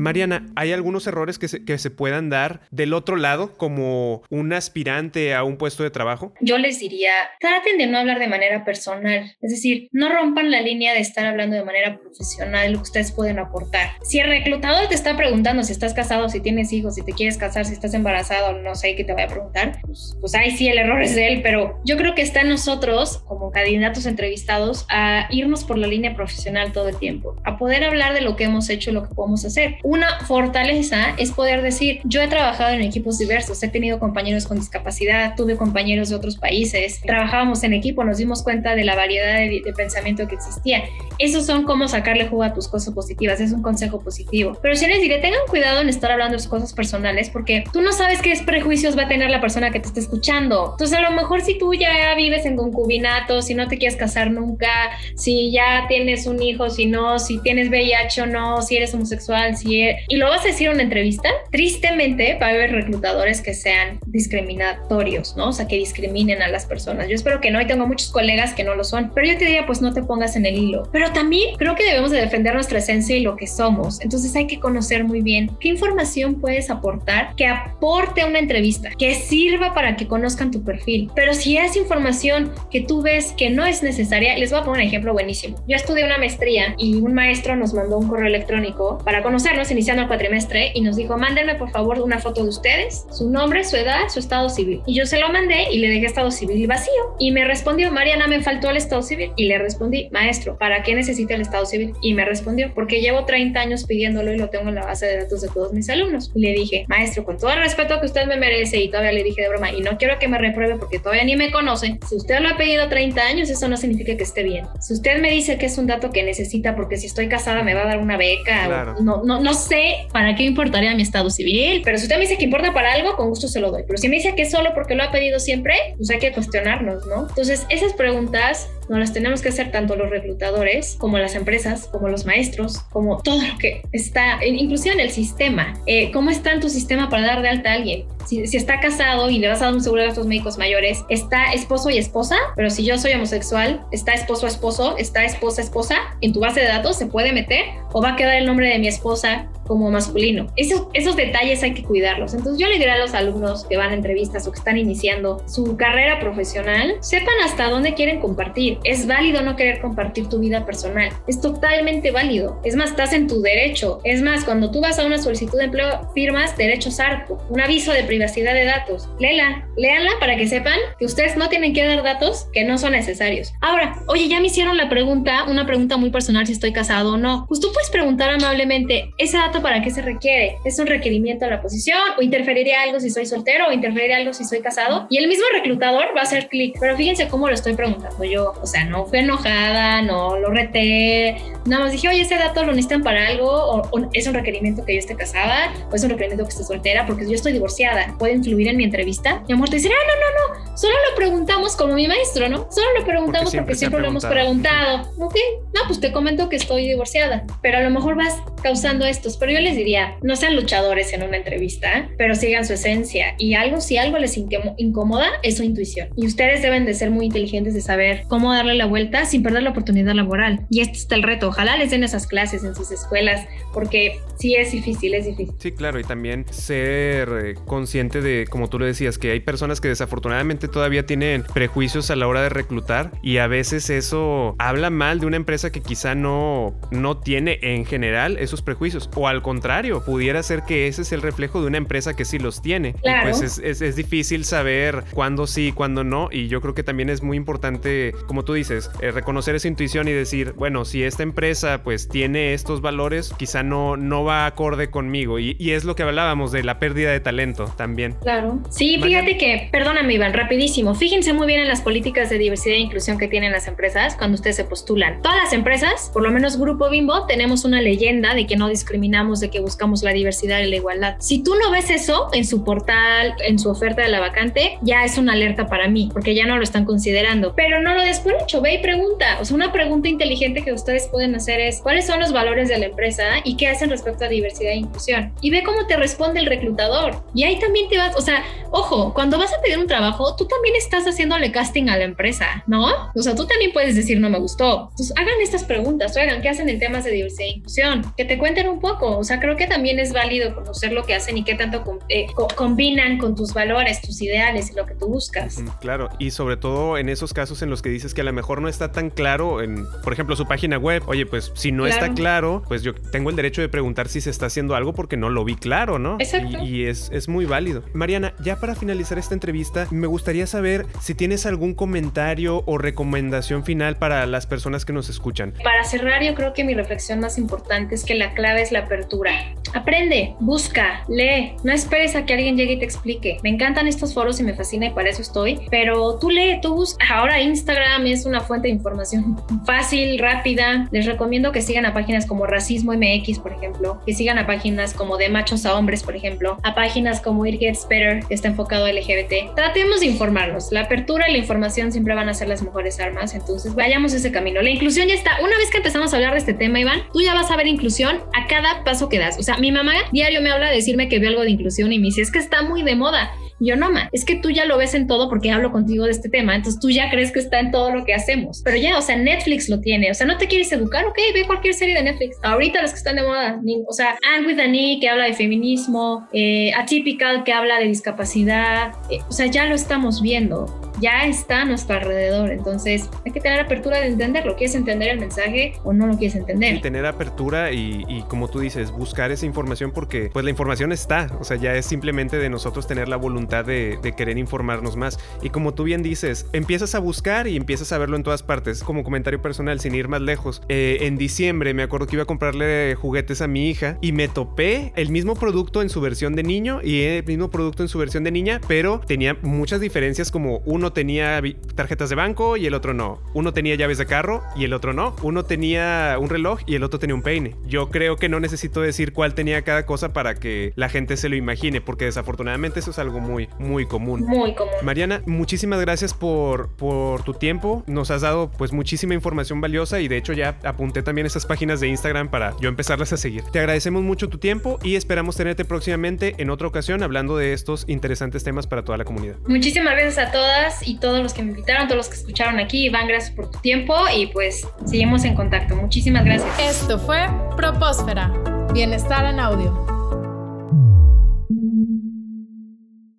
Mariana, ¿hay algunos errores que se, que se puedan dar del otro lado como un aspirante a un puesto de trabajo? Yo les diría, traten de no hablar de manera personal, es decir, no rompan la línea de estar hablando de manera profesional lo que ustedes pueden aportar. Si el reclutador te está preguntando si estás casado, si tienes hijos, si te quieres casar, si estás embarazado, no sé qué te vaya a preguntar, pues, pues ahí sí el error es de él, pero yo creo que está en nosotros como candidatos entrevistados a irnos por la línea profesional todo el tiempo, a poder hablar de lo que hemos hecho y lo que podemos hacer una fortaleza es poder decir, yo he trabajado en equipos diversos, he tenido compañeros con discapacidad, tuve compañeros de otros países, trabajábamos en equipo, nos dimos cuenta de la variedad de, pensamiento que existía. Esos son como sacarle jugo a tus cosas positivas, es un consejo positivo. Pero si les diré, tengan cuidado en estar hablando de cosas personales porque tú no sabes qué prejuicios va a tener la persona que te está escuchando. Entonces a lo mejor si tú ya vives en concubinato, si no te quieres casar nunca, si ya tienes un hijo, si no, si tienes VIH o no, si eres homosexual, si y lo vas a decir en una entrevista, tristemente va a haber reclutadores que sean discriminatorios, ¿no? O sea, que discriminen a las personas. Yo espero que no, y tengo muchos colegas que no lo son, pero yo te diría, pues no te pongas en el hilo. Pero también creo que debemos de defender nuestra esencia y lo que somos. Entonces hay que conocer muy bien qué información puedes aportar que aporte a una entrevista, que sirva para que conozcan tu perfil. Pero si es información que tú ves que no es necesaria, les voy a poner un ejemplo buenísimo. Yo estudié una maestría y un maestro nos mandó un correo electrónico para conocernos iniciando el cuatrimestre y nos dijo, mándenme por favor una foto de ustedes, su nombre, su edad, su estado civil. Y yo se lo mandé y le dejé estado civil vacío. Y me respondió, Mariana, me faltó el estado civil. Y le respondí, maestro, ¿para qué necesita el estado civil? Y me respondió, porque llevo 30 años pidiéndolo y lo tengo en la base de datos de todos mis alumnos. Y le dije, maestro, con todo el respeto que usted me merece, y todavía le dije de broma, y no quiero que me repruebe porque todavía ni me conoce, si usted lo ha pedido 30 años, eso no significa que esté bien. Si usted me dice que es un dato que necesita porque si estoy casada me va a dar una beca, no, no, no sé para qué importaría mi estado civil, pero si usted me dice que importa para algo, con gusto se lo doy. Pero si me dice que es solo porque lo ha pedido siempre, pues hay que cuestionarnos, ¿no? Entonces, esas preguntas no las tenemos que hacer tanto los reclutadores como las empresas, como los maestros, como todo lo que está, inclusive en el sistema. Eh, ¿Cómo está en tu sistema para dar de alta a alguien? Si, está casado y le vas a dar un seguro de gastos médicos mayores, está esposo y esposa, pero si yo soy homosexual, está esposo esposo, está esposa esposa, en tu base de datos se puede meter o va a quedar el nombre de mi esposa como masculino. Esos, esos detalles hay que cuidarlos. Entonces yo le diré a los alumnos que van a entrevistas o que están iniciando su carrera profesional, sepan hasta dónde quieren compartir. Es válido no querer compartir tu vida personal. Es totalmente válido. Es más, estás en tu derecho. Es más, cuando tú vas a una solicitud de empleo, firmas derechos ARCO, un aviso de privacidad de datos. Léela, léanla para que sepan que ustedes no tienen que dar datos que no son necesarios. Ahora, oye, ya me hicieron la pregunta, una pregunta muy personal si estoy casado o no. Pues tú puedes preguntar amablemente, ¿ese dato para qué se requiere? ¿Es un requerimiento a la posición? ¿O interferiría algo si soy soltero? ¿O interferiría algo si soy casado? Y el mismo reclutador va a hacer clic. Pero fíjense cómo lo estoy preguntando yo. O sea, no fui enojada, no lo reté. Nada más dije, oye, ese dato lo necesitan para algo. O, es un requerimiento que yo esté casada. O es un requerimiento que esté soltera. Porque yo estoy divorciada. ¿Puede influir en mi entrevista? Mi amor te dice, ah, no, no, no. Solo lo preguntamos como mi maestro, ¿no? Solo lo preguntamos porque siempre, lo hemos preguntado. Ok, no, pues te comento que estoy divorciada. Pero a lo mejor vas causando estos. Pero yo les diría, no sean luchadores en una entrevista, pero sigan su esencia. Y algo, si algo les incomoda, es su intuición. Y ustedes deben de ser muy inteligentes de saber cómo darle la vuelta sin perder la oportunidad laboral. Y este está el reto. Ojalá les den esas clases en sus escuelas, porque sí es difícil, es difícil. Sí, claro. Y también ser eh, consciente de, como tú lo decías, que hay personas que desafortunadamente todavía tienen prejuicios a la hora de reclutar y a veces eso habla mal de una empresa que quizá no, no tiene en general esos prejuicios. O al contrario, pudiera ser que ese es el reflejo de una empresa que sí los tiene. Y pues es, difícil saber cuándo sí, cuándo no. Y yo creo que también es muy importante, como tú dices, eh, reconocer esa intuición y decir, bueno, si esta empresa pues tiene estos valores, quizá no, no va acorde conmigo. Y, es lo que hablábamos de la pérdida de talento también. Claro. Sí, fíjate que, perdóname Iván, rapidísimo. Fíjense muy bien en las políticas de diversidad e inclusión que tienen las empresas cuando ustedes se postulan. Todas las empresas, por lo menos Grupo Bimbo, tenemos una leyenda de de que no discriminamos, de que buscamos la diversidad y la igualdad. Si tú no ves eso en su portal, en su oferta de la vacante, ya es una alerta para mí, porque ya no lo están considerando. Pero no lo des hecho, ve y pregunta. O sea, una pregunta inteligente que ustedes pueden hacer es, ¿cuáles son los valores de la empresa y qué hacen respecto a diversidad e inclusión? Y ve cómo te responde el reclutador. Y ahí también te vas, o sea, ojo, cuando vas a pedir un trabajo, tú también estás haciéndole casting a la empresa, ¿no? O sea, tú también puedes decir, no me gustó. Entonces, hagan estas preguntas, oigan, ¿qué hacen en temas de diversidad e inclusión? Que te cuenten un poco. O sea, creo que también es válido conocer lo que hacen y qué tanto eh, combinan con tus valores, tus ideales y lo que tú buscas. Claro, y sobre todo en esos casos en los que dices que a lo mejor no está tan claro en, por ejemplo, su página web. Oye, pues si no está claro, pues yo tengo el derecho de preguntar si se está haciendo algo porque no lo vi claro, ¿no? Exacto. Y, es, es muy válido. Mariana, ya para finalizar esta entrevista, me gustaría saber si tienes algún comentario o recomendación final para las personas que nos escuchan. Para cerrar, yo creo que mi reflexión más importante es que la clave es la apertura. Aprende, busca, lee, no esperes a que alguien llegue y te explique. Me encantan estos foros y me fascina y para eso estoy, pero tú lee, tú busca. Ahora Instagram es una fuente de información fácil, rápida. Les recomiendo que sigan a páginas como Racismo MX, por ejemplo, que sigan a páginas como De Machos a Hombres, por ejemplo, a páginas como It Gets Better, que está enfocado a LGBT. Tratemos de informarnos. La apertura y la información siempre van a ser las mejores armas, entonces vayamos ese camino. La inclusión ya está. Una vez que empezamos a hablar de este tema, Iván, tú ya vas a ver inclusión cada paso que das. O sea, mi mamá diario me habla de decirme que ve algo de inclusión y me dice, es que está muy de moda. yo no, ma, es que tú ya lo ves en todo porque hablo contigo de este tema, entonces tú ya crees que está en todo lo que hacemos. Pero ya, o sea, Netflix lo tiene, o sea, no te quieres educar, ok, ve cualquier serie de Netflix. Ahorita las que están de moda, o sea, Anne with Annie que habla de feminismo, eh, Atypical que habla de discapacidad, eh, o sea, ya lo estamos viendo ya está a nuestro alrededor. Entonces hay que tener apertura de entenderlo. ¿Quieres entender el mensaje o no lo quieres entender? Sí, tener apertura y, como tú dices, buscar esa información porque pues la información está. O sea, ya es simplemente de nosotros tener la voluntad de, querer informarnos más. Y como tú bien dices, empiezas a buscar y empiezas a verlo en todas partes. Como comentario personal, sin ir más lejos. Eh, en diciembre me acuerdo que iba a comprarle juguetes a mi hija y me topé el mismo producto en su versión de niño y el mismo producto en su versión de niña, pero tenía muchas diferencias como uno tenía tarjetas de banco y el otro no. Uno tenía llaves de carro y el otro no. Uno tenía un reloj y el otro tenía un peine. Yo creo que no necesito decir cuál tenía cada cosa para que la gente se lo imagine, porque desafortunadamente eso es algo muy, muy común. Muy común. Mariana, muchísimas gracias por, por tu tiempo. Nos has dado pues muchísima información valiosa y de hecho ya apunté también esas páginas de Instagram para yo empezarlas a seguir. Te agradecemos mucho tu tiempo y esperamos tenerte próximamente en otra ocasión hablando de estos interesantes temas para toda la comunidad. Muchísimas gracias a todas y todos los que me invitaron, todos los que escucharon aquí. Iván, gracias por tu tiempo y pues seguimos en contacto. Muchísimas gracias. Esto fue Propósfera, Bienestar en Audio.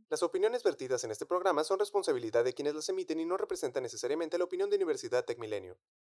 Las opiniones vertidas en este programa son responsabilidad de quienes las emiten y no representan necesariamente la opinión de Universidad Tech Milenio.